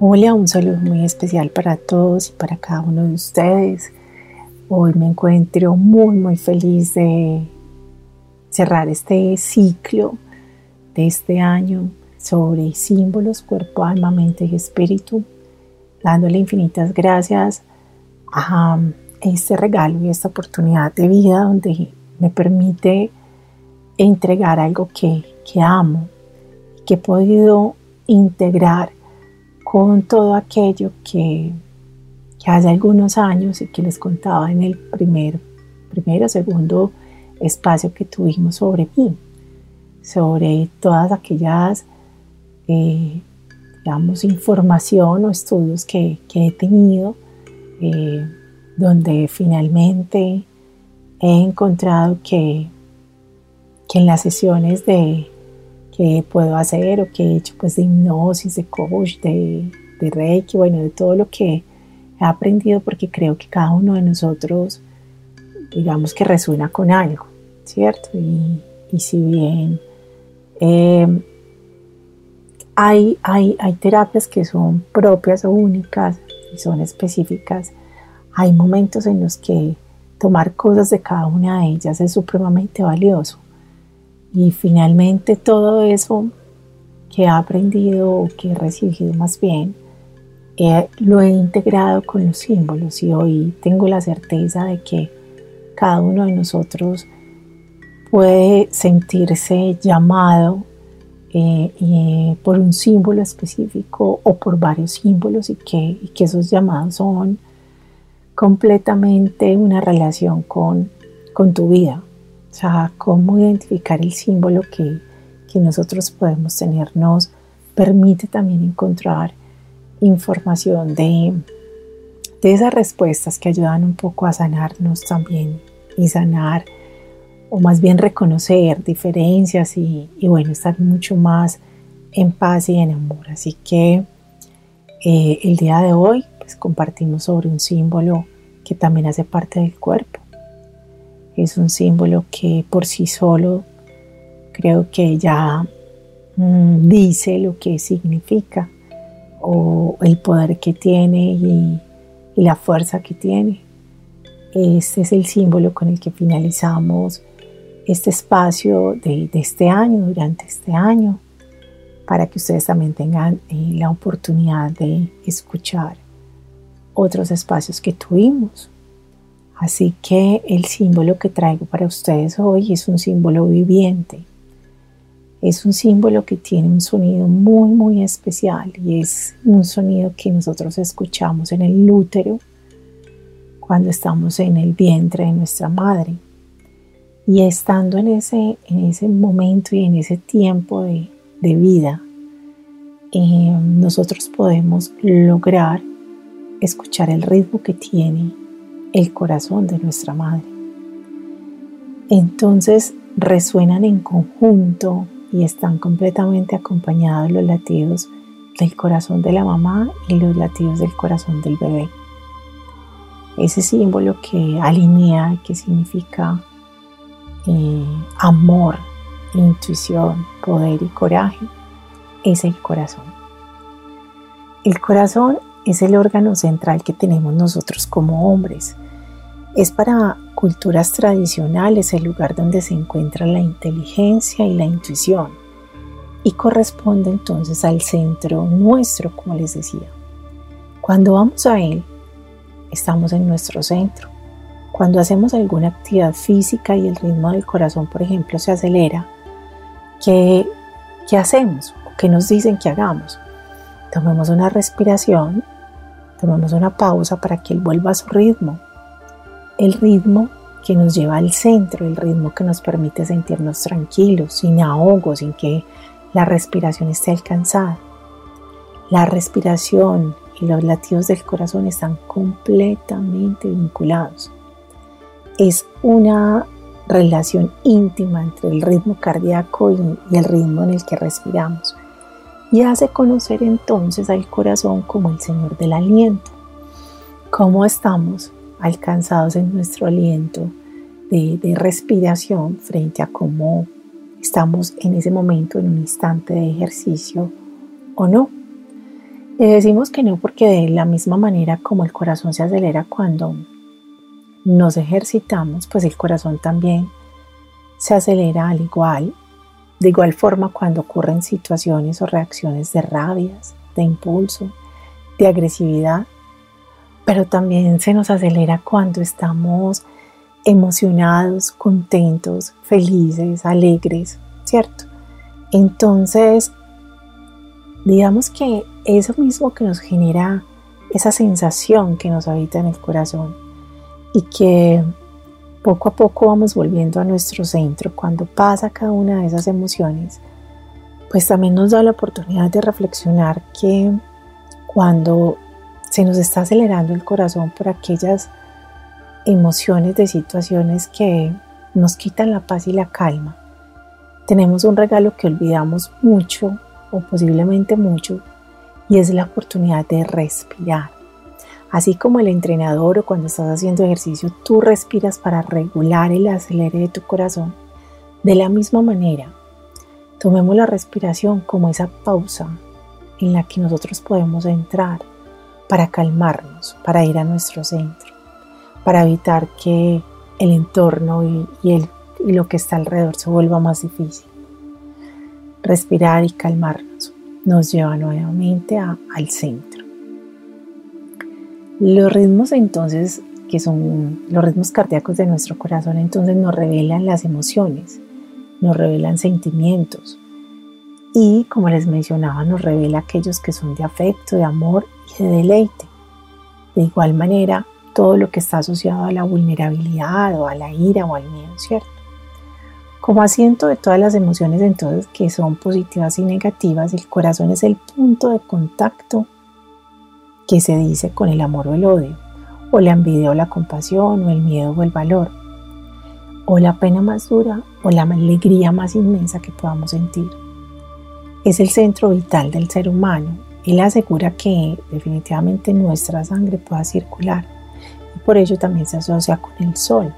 Hola, un saludo muy especial para todos y para cada uno de ustedes. Hoy me encuentro muy, muy feliz de cerrar este ciclo de este año sobre símbolos, cuerpo, alma, mente y espíritu, dándole infinitas gracias a este regalo y esta oportunidad de vida donde me permite entregar algo que, que amo, que he podido integrar con todo aquello que, hace algunos años y que les contaba en el primer, primero, segundo espacio que tuvimos sobre mí, sobre todas aquellas, eh, digamos, información o estudios que, he tenido, eh, donde finalmente he encontrado que, que en las sesiones de, puedo hacer o que he hecho pues de hipnosis, de coach, de, de reiki, bueno, de todo lo que he aprendido porque creo que cada uno de nosotros, digamos que resuena con algo, ¿cierto? Y, si bien em, hay, hay, hay terapias que son propias o únicas y son específicas, hay momentos en los que tomar cosas de cada una de ellas es supremamente valioso. Y finalmente todo eso que he aprendido o que he recibido más bien, lo he integrado con los símbolos y hoy tengo la certeza de que cada uno de nosotros puede sentirse llamado eh, por un símbolo específico o por varios símbolos y que, y que esos llamados son completamente una relación con, con tu vida, o sea, cómo identificar el símbolo que, nosotros podemos tener nos permite también encontrar información de, de esas respuestas que ayudan un poco a sanarnos también y sanar o más bien reconocer diferencias y, bueno, estar mucho más en paz y en amor. Así que eh, el día de hoy pues compartimos sobre un símbolo que también hace parte del cuerpo es un símbolo que por sí solo creo que ya mm, dice lo que significa o el poder que tiene y, la fuerza que tiene. Este es el símbolo con el que finalizamos este espacio de, este año, durante este año, para que ustedes también tengan eh, la oportunidad de escuchar otros espacios que tuvimos. Así que el símbolo que traigo para ustedes hoy es un símbolo viviente. Es un símbolo que tiene un sonido muy, muy especial y es un sonido que nosotros escuchamos en el útero cuando estamos en el vientre de nuestra madre. Y estando en ese, en ese momento y en ese tiempo de, vida, eh, nosotros podemos lograr escuchar el ritmo que tiene el corazón de nuestra madre. Entonces resuenan en conjunto y están completamente acompañados los latidos del corazón de la mamá y los latidos del corazón del bebé. Ese símbolo que alinea, que significa eh, amor, intuición, poder y coraje, es el corazón. El corazón es el órgano central que tenemos nosotros como hombres. Es para culturas tradicionales el lugar donde se encuentra la inteligencia y la intuición y corresponde entonces al centro nuestro, como les decía. Cuando vamos a él, estamos en nuestro centro. Cuando hacemos alguna actividad física y el ritmo del corazón, por ejemplo, se acelera, ¿qué, qué hacemos? ¿Qué nos dicen que hagamos? Tomemos una respiración Tomamos una pausa para que Él vuelva a su ritmo. El ritmo que nos lleva al centro, el ritmo que nos permite sentirnos tranquilos, sin ahogo, sin que la respiración esté alcanzada. La respiración y los latidos del corazón están completamente vinculados. Es una relación íntima entre el ritmo cardíaco y, el ritmo en el que respiramos y hace conocer entonces al corazón como el Señor del aliento. ¿Cómo estamos alcanzados en nuestro aliento de, respiración frente a cómo estamos en ese momento en un instante de ejercicio o no? Le decimos que no porque de la misma manera como el corazón se acelera cuando nos ejercitamos, pues el corazón también se acelera al igual, de igual forma cuando ocurren situaciones o reacciones de rabias, de impulso, de agresividad, pero también se nos acelera cuando estamos emocionados, contentos, felices, alegres, ¿cierto? Entonces, digamos que eso mismo que nos genera esa sensación que nos habita en el corazón y que poco a poco vamos volviendo a nuestro centro cuando pasa cada una de esas emociones, pues también nos da la oportunidad de reflexionar que cuando se nos está acelerando el corazón por aquellas emociones de situaciones que nos quitan la paz y la calma, tenemos un regalo que olvidamos mucho o posiblemente mucho y es la oportunidad de respirar. Así como el entrenador o cuando estás haciendo ejercicio, tú respiras para regular el acelere de tu corazón. De la misma manera, tomemos la respiración como esa pausa en la que nosotros podemos entrar para calmarnos, para ir a nuestro centro, para evitar que el entorno y, lo que está alrededor se vuelva más difícil. Respirar y calmarnos nos lleva nuevamente al centro. Los ritmos entonces, que son los ritmos cardíacos de nuestro corazón, entonces nos revelan las emociones, nos revelan sentimientos y, como les mencionaba, nos revela aquellos que son de afecto, de amor deleite. De igual manera, todo lo que está asociado a la vulnerabilidad o a la ira o al miedo, ¿cierto? Como asiento de todas las emociones entonces que son positivas y negativas, el corazón es el punto de contacto que se dice con el amor o el odio, o la envidia o la compasión, o el miedo o el valor, o la pena más dura o la alegría más inmensa que podamos sentir. Es el centro vital del ser humano. Él asegura que definitivamente nuestra sangre pueda circular y por ello también se asocia con el sol.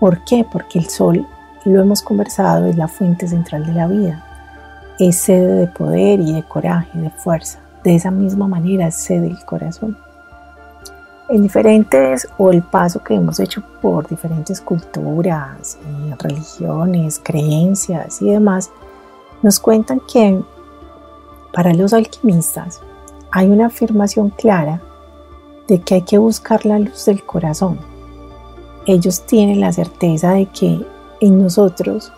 ¿Por qué? Porque el sol, lo hemos conversado, es la fuente central de la vida. Es sede de poder y de coraje, de fuerza. De esa misma manera cede el corazón. En diferentes, o el paso que hemos hecho por diferentes culturas, eh, religiones, creencias y demás, nos cuentan que para los alquimistas hay una afirmación clara de que hay que buscar la luz del corazón. Ellos tienen la certeza de que en nosotros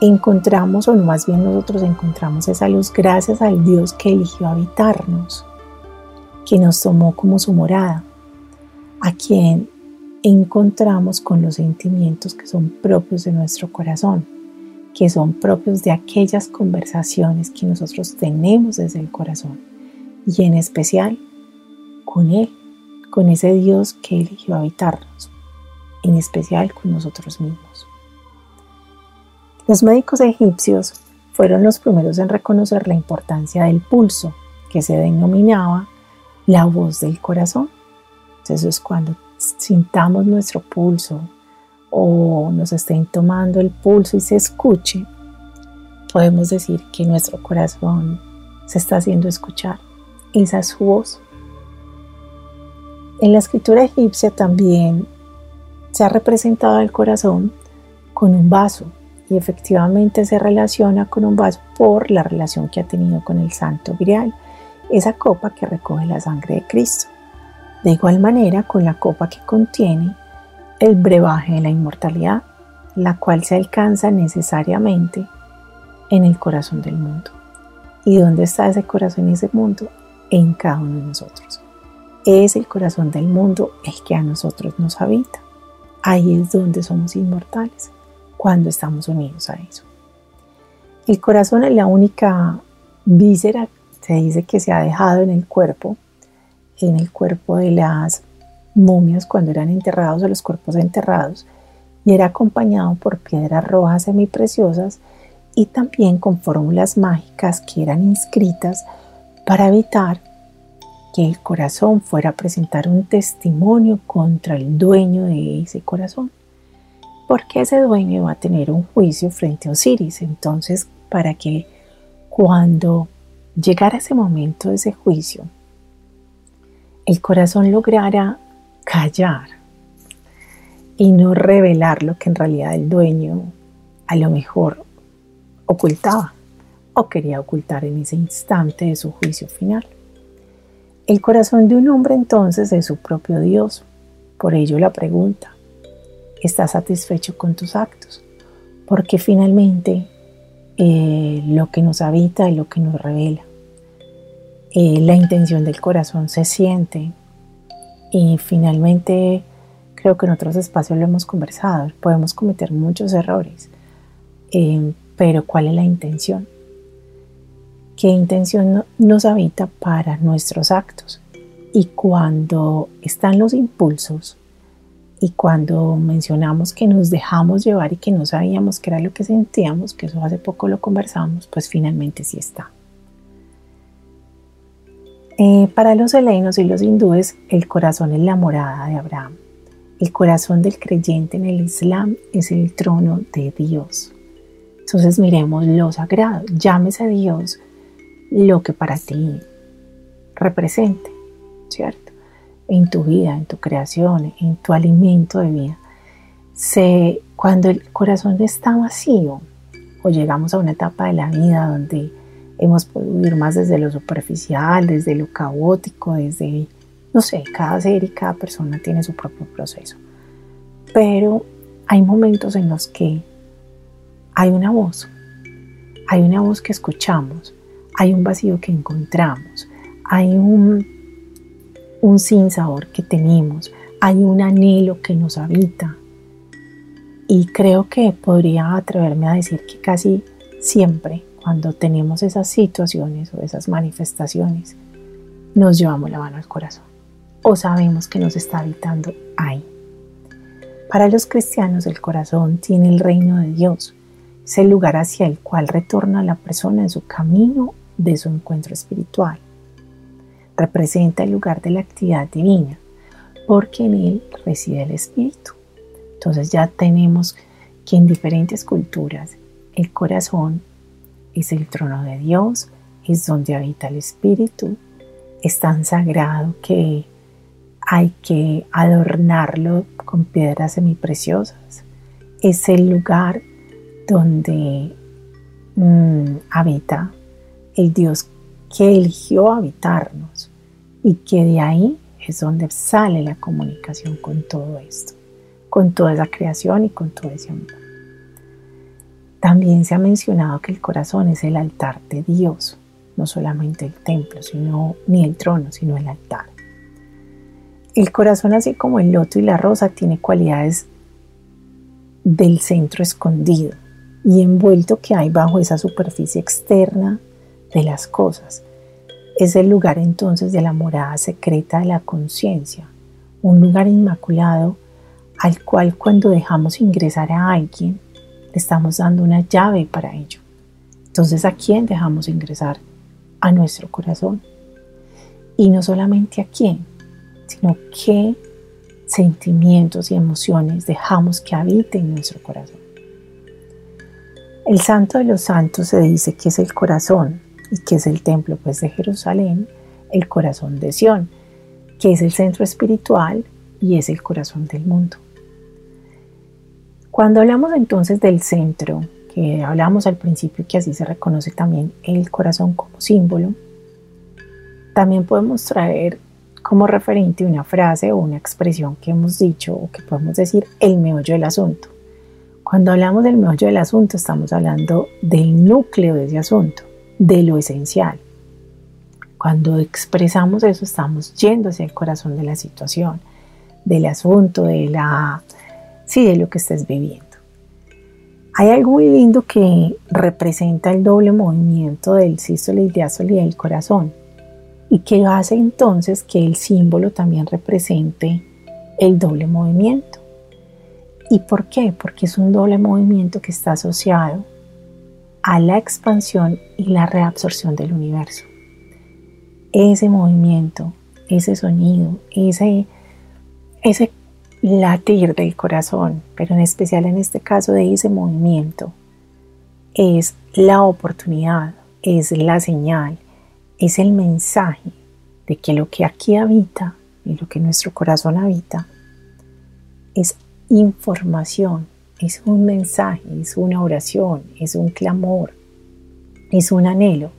encontramos, o más bien nosotros encontramos esa luz gracias al Dios que eligió habitarnos, que nos tomó como su morada, a quien encontramos con los sentimientos que son propios de nuestro corazón, que son propios de aquellas conversaciones que nosotros tenemos desde el corazón, y en especial con Él, con ese Dios que eligió habitarnos, en especial con nosotros mismos. Los médicos egipcios fueron los primeros en reconocer la importancia del pulso, que se denominaba la voz del corazón. Entonces es cuando sintamos nuestro pulso o nos estén tomando el pulso y se escuche, podemos decir que nuestro corazón se está haciendo escuchar. Esa es su voz. En la escritura egipcia también se ha representado el corazón con un vaso y efectivamente se relaciona con un vaso por la relación que ha tenido con el Santo Grial, esa copa que recoge la sangre de Cristo. De igual manera con la copa que contiene el brebaje de la inmortalidad, la cual se alcanza necesariamente en el corazón del mundo. ¿Y dónde está ese corazón y ese mundo? En cada uno de nosotros. Es el corazón del mundo el que a nosotros nos habita. Ahí es donde somos inmortales cuando estamos unidos a eso. El corazón es la única víscera se dice que se ha dejado en el cuerpo, en el cuerpo de las momias cuando eran enterrados o los cuerpos enterrados, y era acompañado por piedras rojas semipreciosas y también con fórmulas mágicas que eran inscritas para evitar que el corazón fuera a presentar un testimonio contra el dueño de ese corazón, porque ese dueño va a tener un juicio frente a Osiris. Entonces, para que cuando llegara ese momento de ese juicio, el corazón lograra callar y no revelar lo que en realidad el dueño a lo mejor ocultaba o quería ocultar en ese instante de su juicio final. El corazón de un hombre entonces es su propio Dios. Por ello la pregunta, ¿estás satisfecho con tus actos? Porque finalmente eh, lo que nos habita y lo que nos revela. Eh, la intención del corazón se siente y finalmente creo que en otros espacios lo hemos conversado, podemos cometer muchos errores, eh, pero ¿cuál es la intención? qué intención nos habita para nuestros actos. Y cuando están los impulsos y cuando mencionamos que nos dejamos llevar y que no sabíamos qué era lo que sentíamos, que eso hace poco lo conversamos, pues finalmente sí está. Eh, para los helenos y los hindúes, el corazón es la morada de Abraham. El corazón del creyente en el Islam es el trono de Dios. Entonces miremos lo sagrado, llámese a Dios lo que para ti represente, ¿cierto? En tu vida, en tu creación, en tu alimento de vida. Cuando el corazón está vacío o llegamos a una etapa de la vida donde hemos podido vivir más desde lo superficial, desde lo caótico, desde, no sé, cada ser y cada persona tiene su propio proceso. Pero hay momentos en los que hay una voz, hay una voz que escuchamos, hay un vacío que encontramos, hay un, un sinsabor que tenemos, hay un anhelo que nos habita. Y creo que podría atreverme a decir que casi siempre cuando tenemos esas situaciones o esas manifestaciones, nos llevamos la mano al corazón o sabemos que nos está habitando ahí. Para los cristianos el corazón tiene el reino de Dios, es el lugar hacia el cual retorna la persona en su camino de su encuentro espiritual. Representa el lugar de la actividad divina, porque en él reside el espíritu. Entonces ya tenemos que en diferentes culturas el corazón es el trono de Dios, es donde habita el espíritu, es tan sagrado que hay que adornarlo con piedras semipreciosas. Es el lugar donde mm, habita el Dios que eligió habitarnos y que de ahí es donde sale la comunicación con todo esto, con toda esa creación y con todo ese amor. También se ha mencionado que el corazón es el altar de Dios, no solamente el templo, sino ni el trono, sino el altar. El corazón, así como el loto y la rosa, tiene cualidades del centro escondido y envuelto que hay bajo esa superficie externa de las cosas. Es el lugar entonces de la morada secreta de la conciencia, un lugar inmaculado al cual cuando dejamos ingresar a alguien, estamos dando una llave para ello. Entonces, ¿a quién dejamos ingresar? A nuestro corazón. Y no solamente a quién, sino qué sentimientos y emociones dejamos que habiten en nuestro corazón. El santo de los santos se dice que es el corazón, y que es el templo pues de Jerusalén, el corazón de Sión, que es el centro espiritual y es el corazón del mundo. Cuando hablamos entonces del centro, que hablamos al principio que así se reconoce también el corazón como símbolo, también podemos traer como referente una frase o una expresión que hemos dicho o que podemos decir el meollo del asunto. Cuando hablamos del meollo del asunto estamos hablando del núcleo de ese asunto de lo esencial. Cuando expresamos eso estamos yendo hacia el corazón de la situación, del asunto, de la sí, de lo que estés viviendo. Hay algo muy lindo que representa el doble movimiento del sístole y diástole y del corazón y que hace entonces que el símbolo también represente el doble movimiento. ¿Y por qué? Porque es un doble movimiento que está asociado a la expansión y la reabsorción del universo. Ese movimiento, ese sonido, ese, ese latir del corazón, pero en especial en este caso de ese movimiento, es la oportunidad, es la señal, es el mensaje de que lo que aquí habita y lo que nuestro corazón habita es información, es un mensaje, es una oración, es un clamor, es un anhelo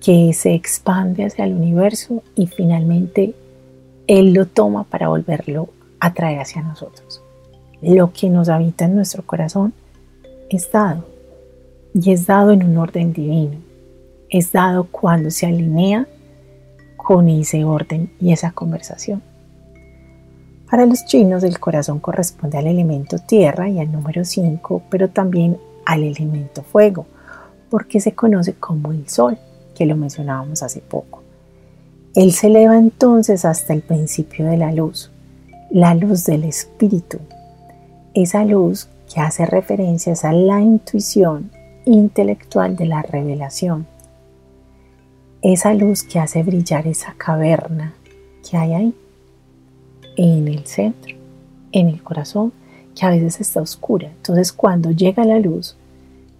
que se expande hacia el universo y finalmente Él lo toma para volverlo atraer hacia nosotros. Lo que nos habita en nuestro corazón es dado y es dado en un orden divino. Es dado cuando se alinea con ese orden y esa conversación. Para los chinos el corazón corresponde al elemento tierra y al número 5, pero también al elemento fuego, porque se conoce como el sol, que lo mencionábamos hace poco. Él se eleva entonces hasta el principio de la luz, la luz del espíritu, esa luz que hace referencias a la intuición intelectual de la revelación, esa luz que hace brillar esa caverna que hay ahí, en el centro, en el corazón, que a veces está oscura. Entonces cuando llega la luz,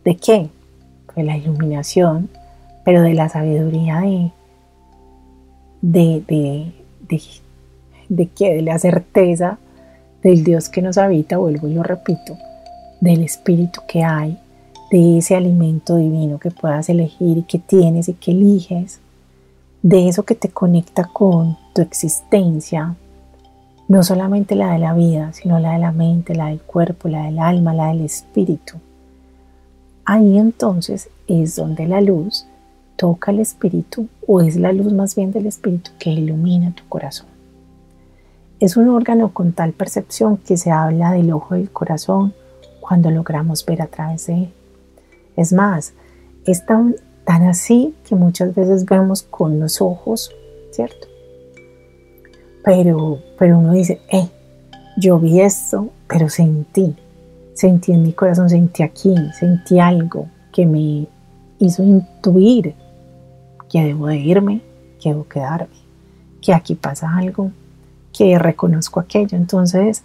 ¿de qué? De la iluminación, pero de la sabiduría de, de, de, de de que de la certeza del Dios que nos habita, vuelvo y lo repito, del espíritu que hay, de ese alimento divino que puedas elegir y que tienes y que eliges, de eso que te conecta con tu existencia, no solamente la de la vida, sino la de la mente, la del cuerpo, la del alma, la del espíritu. Ahí entonces es donde la luz toca el espíritu o es la luz más bien del espíritu que ilumina tu corazón. Es un órgano con tal percepción que se habla del ojo del corazón cuando logramos ver a través de él. Es más, es tan, tan así que muchas veces vemos con los ojos, ¿cierto? Pero, pero uno dice, eh, yo vi esto, pero sentí, sentí en mi corazón, sentí aquí, sentí algo que me hizo intuir que debo de irme, que debo quedarme, que aquí pasa algo, que reconozco aquello. Entonces,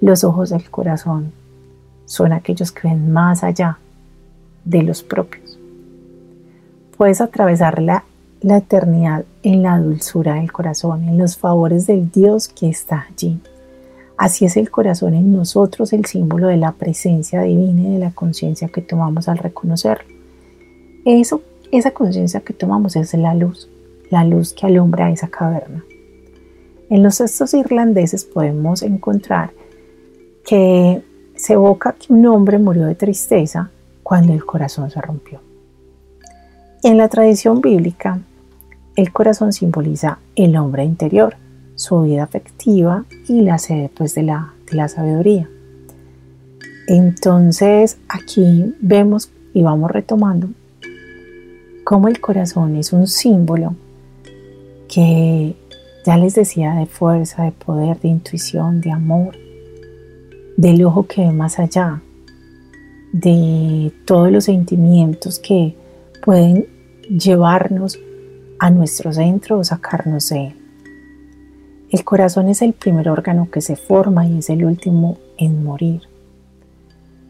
los ojos del corazón son aquellos que ven más allá de los propios. Puedes atravesar la, la eternidad en la dulzura del corazón, en los favores del Dios que está allí. Así es el corazón en nosotros, el símbolo de la presencia divina y de la conciencia que tomamos al reconocerlo. Eso, esa conciencia que tomamos es la luz, la luz que alumbra esa caverna. En los textos irlandeses podemos encontrar que se evoca que un hombre murió de tristeza cuando el corazón se rompió. En la tradición bíblica, el corazón simboliza el hombre interior, su vida afectiva y la sede pues, de, la, de la sabiduría. Entonces aquí vemos y vamos retomando cómo el corazón es un símbolo que ya les decía de fuerza, de poder, de intuición, de amor, del ojo que ve más allá, de todos los sentimientos que pueden llevarnos a nuestro centro o sacarnos de él. El corazón es el primer órgano que se forma y es el último en morir.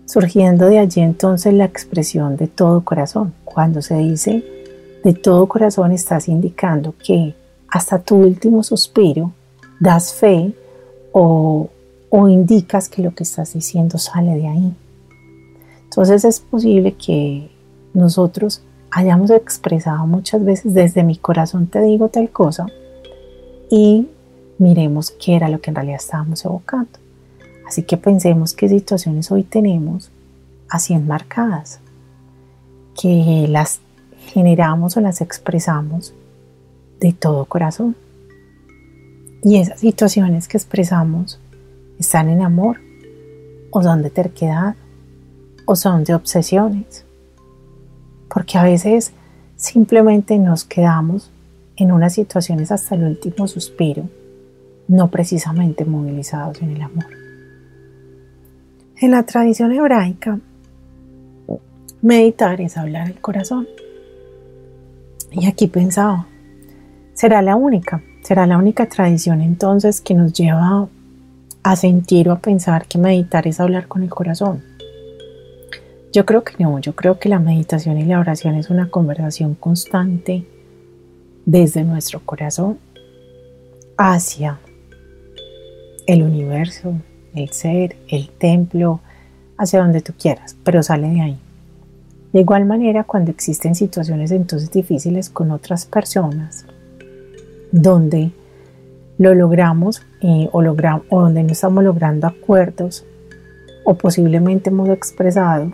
Surgiendo de allí entonces la expresión de todo corazón. Cuando se dice de todo corazón estás indicando que hasta tu último suspiro das fe o, indicas que lo que estás diciendo sale de ahí. Entonces es posible que nosotros hayamos expresado muchas veces desde mi corazón te digo tal cosa y miremos qué era lo que en realidad estábamos evocando. Así que pensemos qué situaciones hoy tenemos así enmarcadas, que las generamos o las expresamos de todo corazón. Y esas situaciones que expresamos están en amor o son de terquedad o son de obsesiones. Porque a veces simplemente nos quedamos en unas situaciones hasta el último suspiro, no precisamente movilizados en el amor. En la tradición hebraica, meditar es hablar el corazón. Y aquí pensaba, será la única, será la única tradición entonces que nos lleva a sentir o a pensar que meditar es hablar con el corazón. Yo creo que no, yo creo que la meditación y la oración es una conversación constante desde nuestro corazón hacia el universo, el ser, el templo, hacia donde tú quieras, pero sale de ahí. De igual manera, cuando existen situaciones entonces difíciles con otras personas, donde lo logramos eh, o, o donde no estamos logrando acuerdos o posiblemente hemos expresado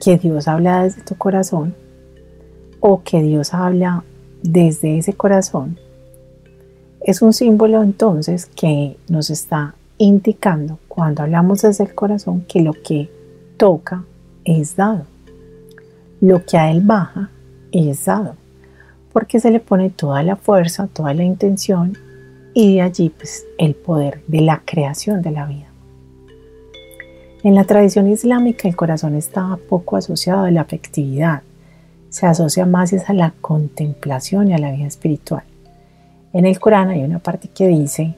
que Dios habla desde tu corazón o que Dios habla desde ese corazón, es un símbolo entonces que nos está indicando cuando hablamos desde el corazón que lo que toca es dado. Lo que a él baja es dado, porque se le pone toda la fuerza, toda la intención y de allí pues el poder de la creación de la vida. En la tradición islámica el corazón está poco asociado a la afectividad, se asocia más a la contemplación y a la vida espiritual. En el Corán hay una parte que dice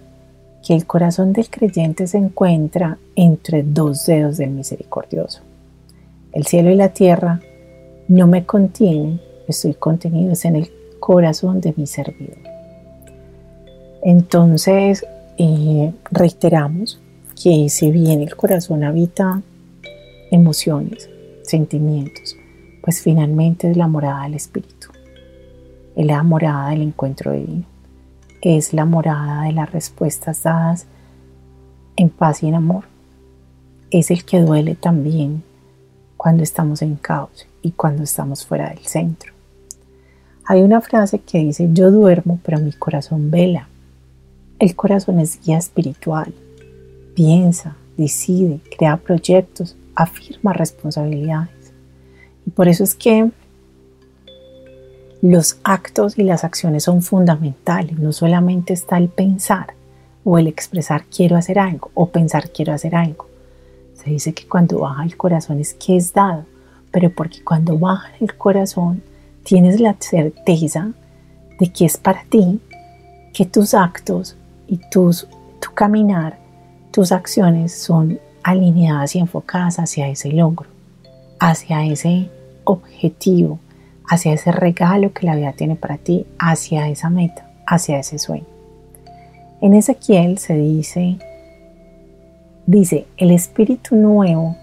que el corazón del creyente se encuentra entre dos dedos del misericordioso. El cielo y la tierra no me contienen, estoy contenido en el corazón de mi servidor. Entonces, eh, reiteramos que si bien el corazón habita emociones, sentimientos, pues finalmente es la morada del Espíritu, es la morada del encuentro divino, es la morada de las respuestas dadas en paz y en amor, es el que duele también cuando estamos en caos y cuando estamos fuera del centro. Hay una frase que dice, yo duermo, pero mi corazón vela. El corazón es guía espiritual, piensa, decide, crea proyectos, afirma responsabilidades. Y por eso es que los actos y las acciones son fundamentales. No solamente está el pensar o el expresar quiero hacer algo o pensar quiero hacer algo. Se dice que cuando baja el corazón es que es dado, pero porque cuando baja el corazón tienes la certeza de que es para ti, que tus actos y tus, tu caminar tus acciones son alineadas y enfocadas hacia ese logro, hacia ese objetivo, hacia ese regalo que la vida tiene para ti, hacia esa meta, hacia ese sueño. En Ezequiel se dice, dice, el espíritu nuevo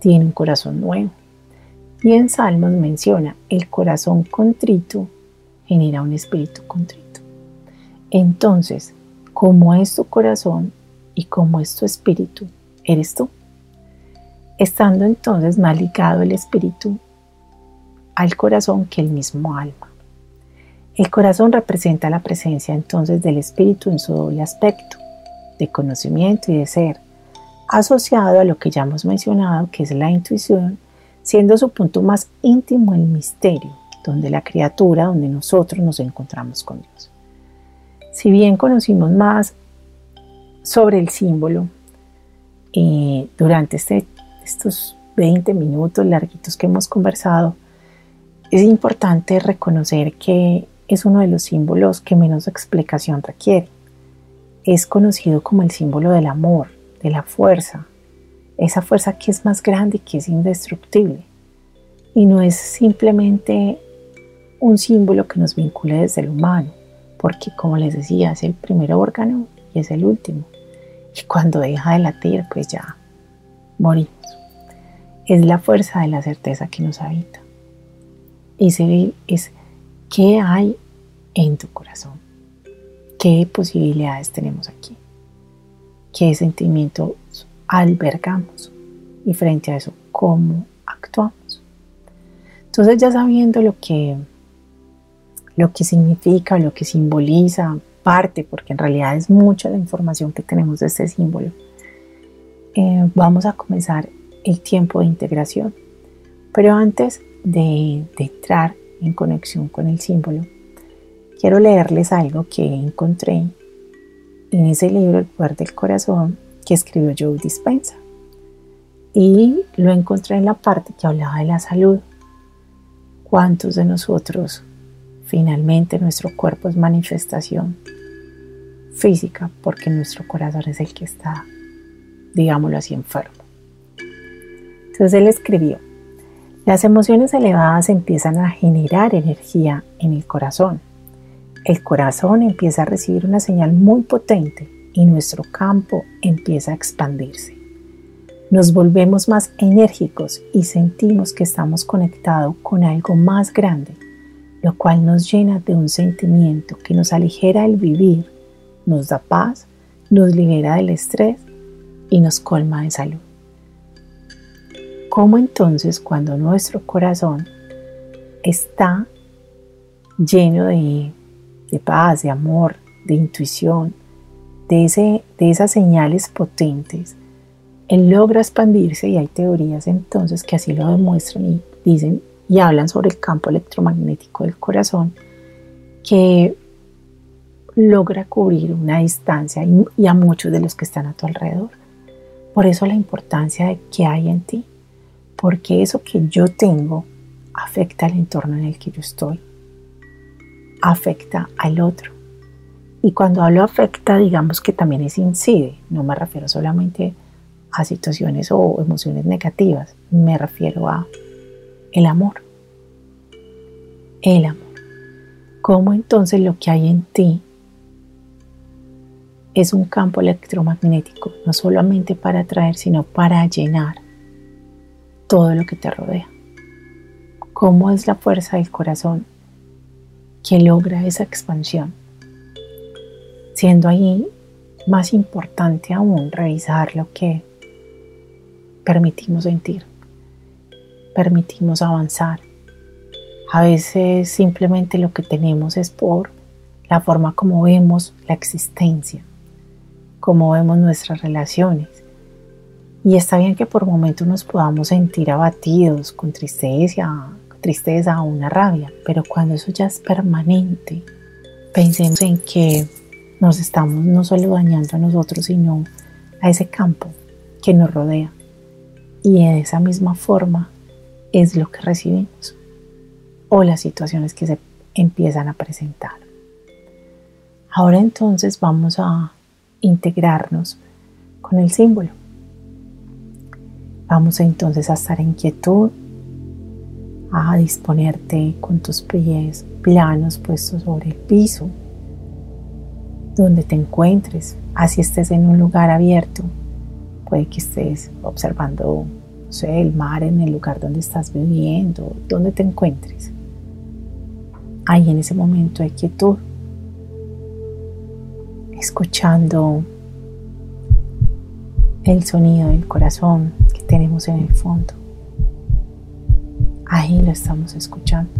tiene un corazón nuevo. Y en Salmos menciona, el corazón contrito genera un espíritu contrito. Entonces, como es tu corazón, y como es tu espíritu, eres tú. Estando entonces más ligado el espíritu al corazón que el mismo alma. El corazón representa la presencia entonces del espíritu en su doble aspecto, de conocimiento y de ser, asociado a lo que ya hemos mencionado, que es la intuición, siendo su punto más íntimo el misterio, donde la criatura, donde nosotros nos encontramos con Dios. Si bien conocimos más sobre el símbolo y durante este, estos 20 minutos larguitos que hemos conversado, es importante reconocer que es uno de los símbolos que menos explicación requiere. Es conocido como el símbolo del amor, de la fuerza, esa fuerza que es más grande y que es indestructible. Y no es simplemente un símbolo que nos vincule desde el humano, porque como les decía, es el primer órgano y es el último. Y cuando deja de latir, pues ya morimos. Es la fuerza de la certeza que nos habita. Y se es qué hay en tu corazón. ¿Qué posibilidades tenemos aquí? ¿Qué sentimientos albergamos? Y frente a eso, ¿cómo actuamos? Entonces ya sabiendo lo que, lo que significa, lo que simboliza, parte, porque en realidad es mucha la información que tenemos de este símbolo, eh, vamos a comenzar el tiempo de integración. Pero antes de, entrar en conexión con el símbolo, quiero leerles algo que encontré en ese libro El poder del corazón que escribió Joe Dispensa. Y lo encontré en la parte que hablaba de la salud. ¿Cuántos de nosotros finalmente nuestro cuerpo es manifestación física porque nuestro corazón es el que está, digámoslo así, enfermo? Entonces él escribió, las emociones elevadas empiezan a generar energía en el corazón. El corazón empieza a recibir una señal muy potente y nuestro campo empieza a expandirse. Nos volvemos más enérgicos y sentimos que estamos conectados con algo más grande, lo cual nos llena de un sentimiento que nos aligera el vivir, nos da paz, nos libera del estrés y nos colma de salud. ¿Cómo entonces cuando nuestro corazón está lleno de, paz, de amor, de intuición, de, ese, de esas señales potentes, él logra expandirse y hay teorías entonces que así lo demuestran y dicen y hablan sobre el campo electromagnético del corazón que logra cubrir una distancia y, a muchos de los que están a tu alrededor. Por eso la importancia de que hay en ti porque eso que yo tengo afecta al entorno en el que yo estoy, afecta al otro. Y cuando hablo afecta, digamos que también es incide, no me refiero solamente a situaciones o emociones negativas, me refiero a el amor. El amor. ¿Cómo entonces lo que hay en ti es un campo electromagnético, no solamente para atraer, sino para llenar todo lo que te rodea. ¿Cómo es la fuerza del corazón que logra esa expansión? Siendo ahí más importante aún revisar lo que permitimos sentir, permitimos avanzar. A veces simplemente lo que tenemos es por la forma como vemos la existencia, como vemos nuestras relaciones, y está bien que por momentos nos podamos sentir abatidos, con tristeza, tristeza o una rabia, pero cuando eso ya es permanente, pensemos en que nos estamos no solo dañando a nosotros, sino a ese campo que nos rodea. Y de esa misma forma es lo que recibimos o las situaciones que se empiezan a presentar. Ahora entonces vamos a integrarnos con el símbolo. Vamos entonces a estar en quietud, a disponerte con tus pies planos puestos sobre el piso, donde te encuentres, así estés en un lugar abierto, puede que estés observando el mar en el lugar donde estás viviendo, donde te encuentres. Ahí en ese momento de quietud, escuchando el sonido del corazón, tenemos en el fondo. Ahí lo estamos escuchando.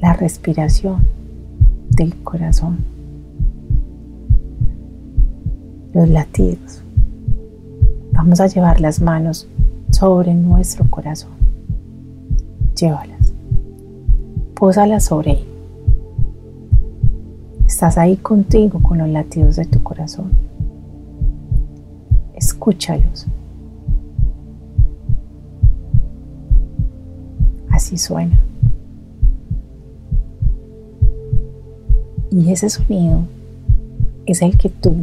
La respiración del corazón. Los latidos. Vamos a llevar las manos sobre nuestro corazón. Llévalas. Pósalas sobre él. Estás ahí contigo con los latidos de tu corazón escúchalos. Así suena. Y ese sonido es el que tú,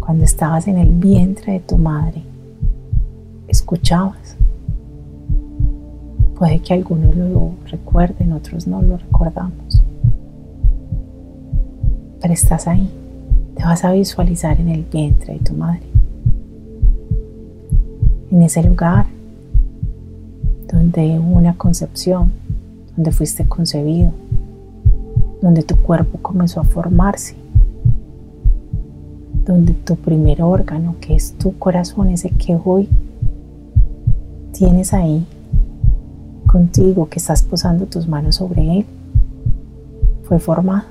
cuando estabas en el vientre de tu madre, escuchabas. Puede que algunos lo recuerden, otros no lo recordamos. Pero estás ahí. Te vas a visualizar en el vientre de tu madre en ese lugar donde hubo una concepción, donde fuiste concebido, donde tu cuerpo comenzó a formarse, donde tu primer órgano, que es tu corazón, ese que hoy tienes ahí contigo, que estás posando tus manos sobre él, fue formado.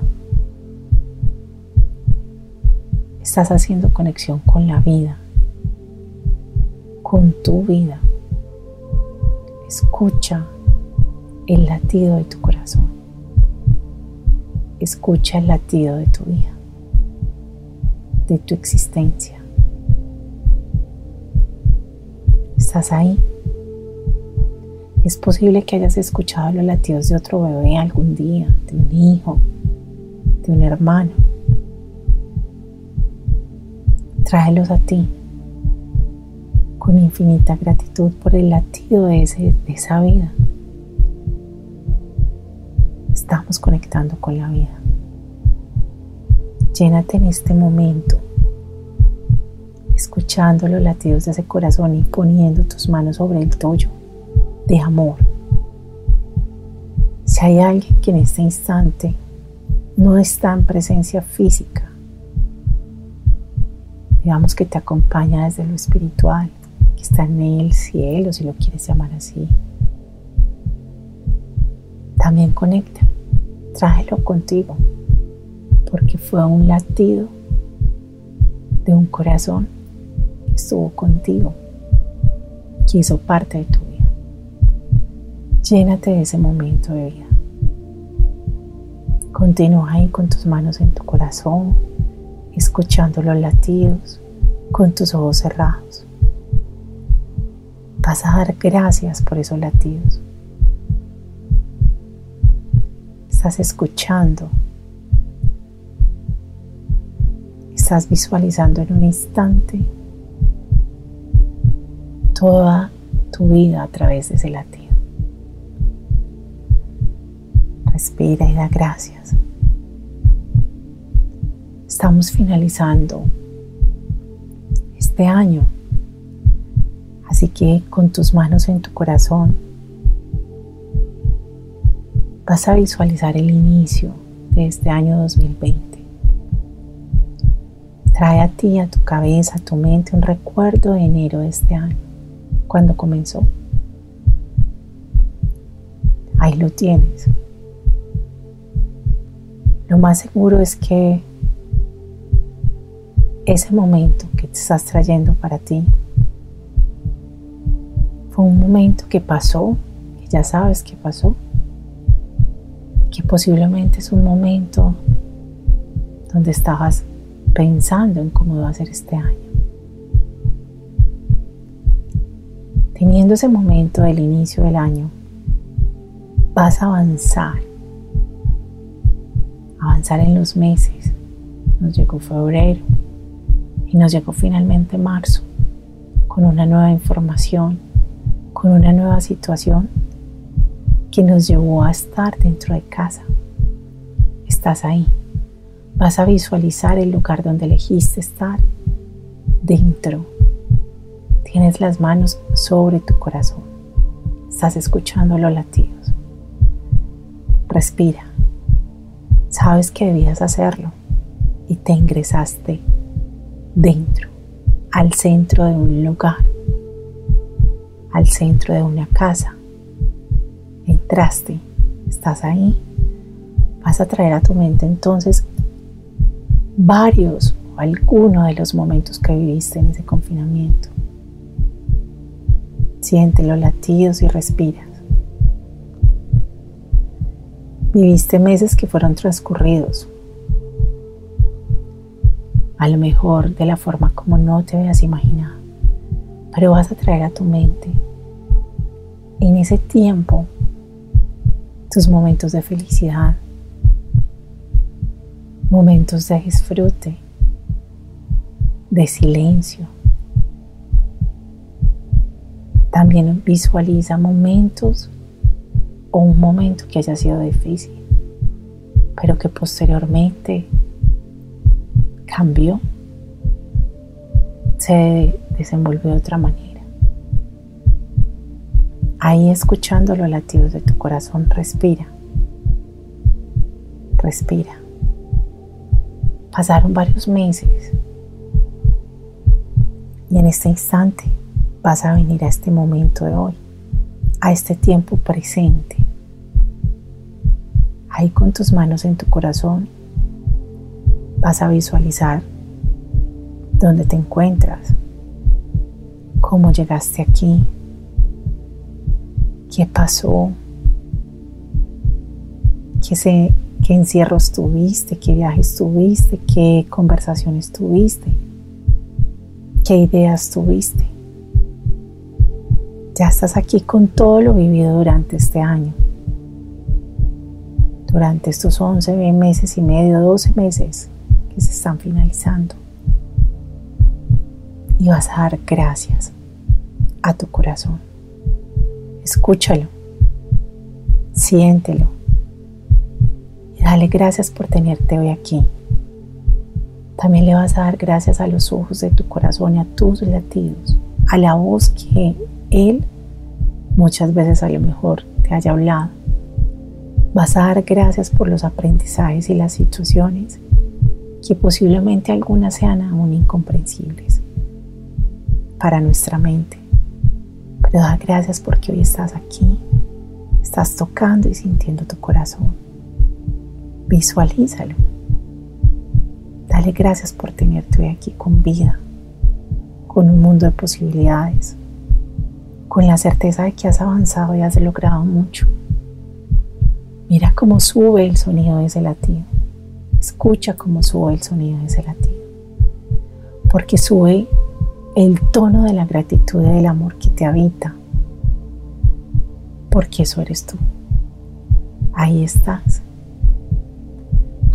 Estás haciendo conexión con la vida, con tu vida. Escucha el latido de tu. Escucha el latido de tu vida, de tu existencia. ¿Estás ahí? Es posible que hayas escuchado los latidos de otro bebé algún día, de un hijo, de un hermano. Tráelos a ti con infinita gratitud por el latido de, ese, de esa vida. Estamos conectando con la vida. Llénate en este momento, escuchando los latidos de ese corazón y poniendo tus manos sobre el tuyo de amor. Si hay alguien que en este instante no está en presencia física, digamos que te acompaña desde lo espiritual, que está en el cielo, si lo quieres llamar así. También conecta, tráelo contigo, porque fue un latido de un corazón que estuvo contigo, que hizo parte de tu vida. Llénate de ese momento de vida. Continúa ahí con tus manos en tu corazón, escuchando los latidos, con tus ojos cerrados. Vas a dar gracias por esos latidos. Estás escuchando. Estás visualizando en un instante toda tu vida a través de ese latido. Respira y da gracias. Estamos finalizando este año. Así que con tus manos en tu corazón vas a visualizar el inicio de este año 2020. Trae a ti, a tu cabeza, a tu mente un recuerdo de enero de este año, cuando comenzó. Ahí lo tienes. Lo más seguro es que ese momento que te estás trayendo para ti fue un momento que pasó, que ya sabes que pasó, posiblemente es un momento donde estabas pensando en cómo va a ser este año. Teniendo ese momento del inicio del año, vas a avanzar avanzar en los meses. Nos llegó febrero y nos llegó finalmente marzo con una nueva información, con una nueva situación que nos llevó a estar dentro de casa. Estás ahí. Vas a visualizar el lugar donde elegiste estar dentro. Tienes las manos sobre tu corazón. Estás escuchando los latidos. Respira sabes que debías hacerlo y te ingresaste dentro, al centro de un lugar, al centro de una casa. Entraste, estás ahí. Vas a traer a tu mente entonces varios o alguno de los momentos que viviste en ese confinamiento. Siente los latidos y respira. Viviste meses que fueron transcurridos. A lo mejor de la forma como no te habías imaginado. Pero vas a traer a tu mente en ese tiempo tus momentos de felicidad, momentos de disfrute, de silencio. También visualiza momentos o un momento que haya sido difícil, pero que posteriormente cambió, se desenvolvió de otra manera. Ahí escuchando los latidos de tu corazón, respira, respira. Pasaron varios meses y en este instante vas a venir a este momento de hoy, a este tiempo presente ahí con tus manos en tu corazón, vas a visualizar dónde te encuentras. cómo llegaste aquí, qué pasó, qué, se, qué encierros tuviste, qué viajes tuviste, qué conversaciones tuviste, qué ideas tuviste. Ya estás aquí con todo lo vivido durante este año. Durante estos 11 meses y medio, 12 meses que se están finalizando. Y vas a dar gracias a tu corazón. Escúchalo, siéntelo y dale gracias por tenerte hoy aquí. También le vas a dar gracias a los ojos de tu corazón y a tus latidos, a la voz que Él muchas veces a lo mejor te haya hablado. Vas a dar gracias por los aprendizajes y las situaciones que posiblemente algunas sean aún incomprensibles para nuestra mente. Da gracias porque hoy estás aquí, estás tocando y sintiendo tu corazón. Visualízalo. Dale gracias por tenerte hoy aquí con vida, con un mundo de posibilidades, con la certeza de que has avanzado y has logrado mucho. Mira cómo sube el sonido de ese latido. Escucha cómo sube el sonido de ese latido. Porque sube el tono de la gratitud y del amor que te habita. Porque eso eres tú. Ahí estás.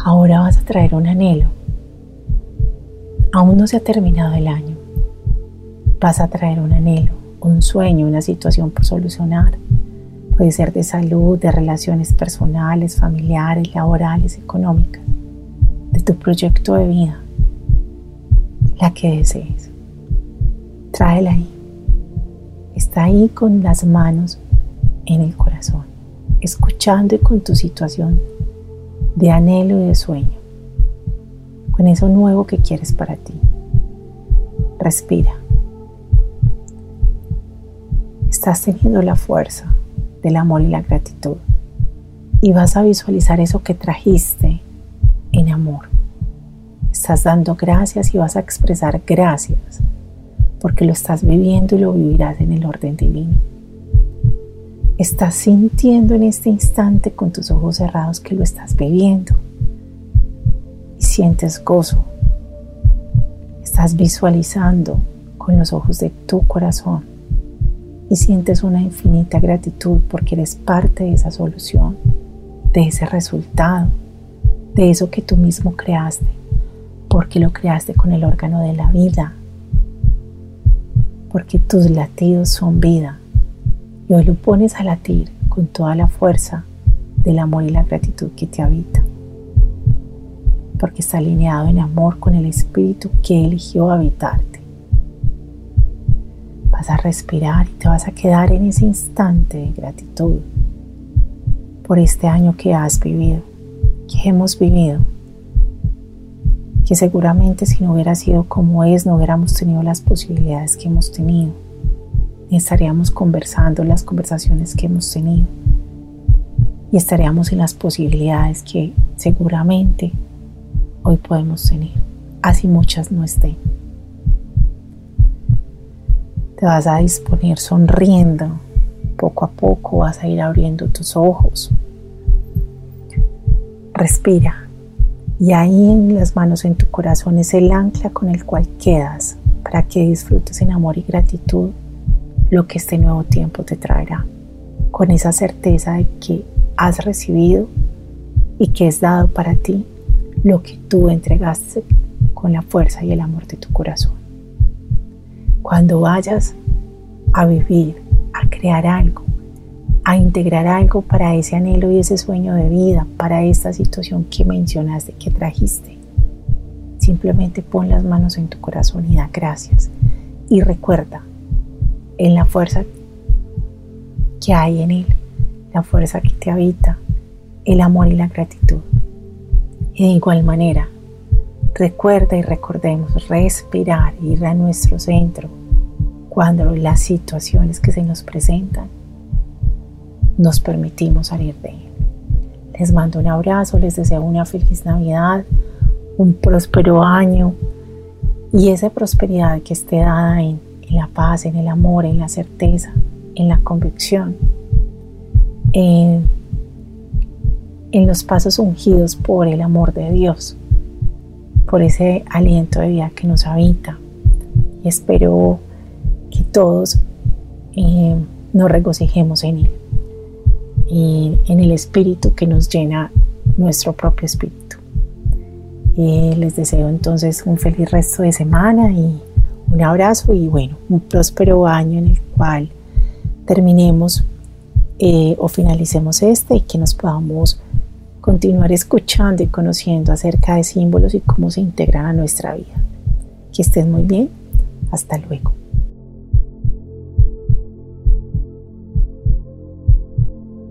Ahora vas a traer un anhelo. Aún no se ha terminado el año. Vas a traer un anhelo un sueño, una situación por solucionar. Puede ser de salud, de relaciones personales, familiares, laborales, económicas, de tu proyecto de vida, la que desees. Tráela ahí. Está ahí con las manos en el corazón, escuchando y con tu situación de anhelo y de sueño, con eso nuevo que quieres para ti. Respira. estás teniendo la fuerza del amor y la gratitud. Y vas a visualizar eso que trajiste en amor. Estás dando gracias y vas a expresar gracias porque lo estás viviendo y lo vivirás en el orden divino. Estás sintiendo en este instante con tus ojos cerrados que lo estás viviendo y sientes gozo. Estás visualizando con los ojos de tu corazón y sientes una infinita gratitud porque eres parte de esa solución, de ese resultado, de eso que tú mismo creaste, porque lo creaste con el órgano de la vida, porque tus latidos son vida. Y hoy lo pones a latir con toda la fuerza del amor y la gratitud que te habita, porque está alineado en amor con el espíritu que eligió habitarte. Vas a respirar y te vas a quedar en ese instante de gratitud por este año que has vivido, que hemos vivido, que seguramente si no hubiera sido como es, no hubiéramos tenido las posibilidades que hemos tenido, ni estaríamos conversando las conversaciones que hemos tenido, y estaríamos en las posibilidades que seguramente hoy podemos tener, así muchas no estén. Te vas a disponer sonriendo. Poco a poco vas a ir abriendo tus ojos. Respira. Y ahí en las manos en tu corazón es el ancla con el cual quedas para que disfrutes en amor y gratitud lo que este nuevo tiempo te traerá. Con esa certeza de que has recibido y que es dado para ti lo que tú entregaste con la fuerza y el amor de tu corazón. Cuando vayas a vivir, a crear algo, a integrar algo para ese anhelo y ese sueño de vida, para esta situación que mencionaste, que trajiste, simplemente pon las manos en tu corazón y da gracias. Y recuerda en la fuerza que hay en él, la fuerza que te habita, el amor y la gratitud. Y de igual manera, Recuerda y recordemos respirar, ir a nuestro centro cuando las situaciones que se nos presentan nos permitimos salir de él. Les mando un abrazo, les deseo una feliz Navidad, un próspero año y esa prosperidad que esté dada en la paz, en el amor, en la certeza, en la convicción, en, en los pasos ungidos por el amor de Dios, por ese aliento de vida que nos habita. Y espero que todos eh, nos regocijemos en Él y en el Espíritu que nos llena nuestro propio Espíritu. Les deseo entonces un feliz resto de semana y un abrazo y bueno, un próspero año en el cual terminemos eh, o finalicemos este y que nos podamos continuar escuchando y conociendo acerca de símbolos y cómo se integran a nuestra vida. Que estén muy bien. Hasta luego.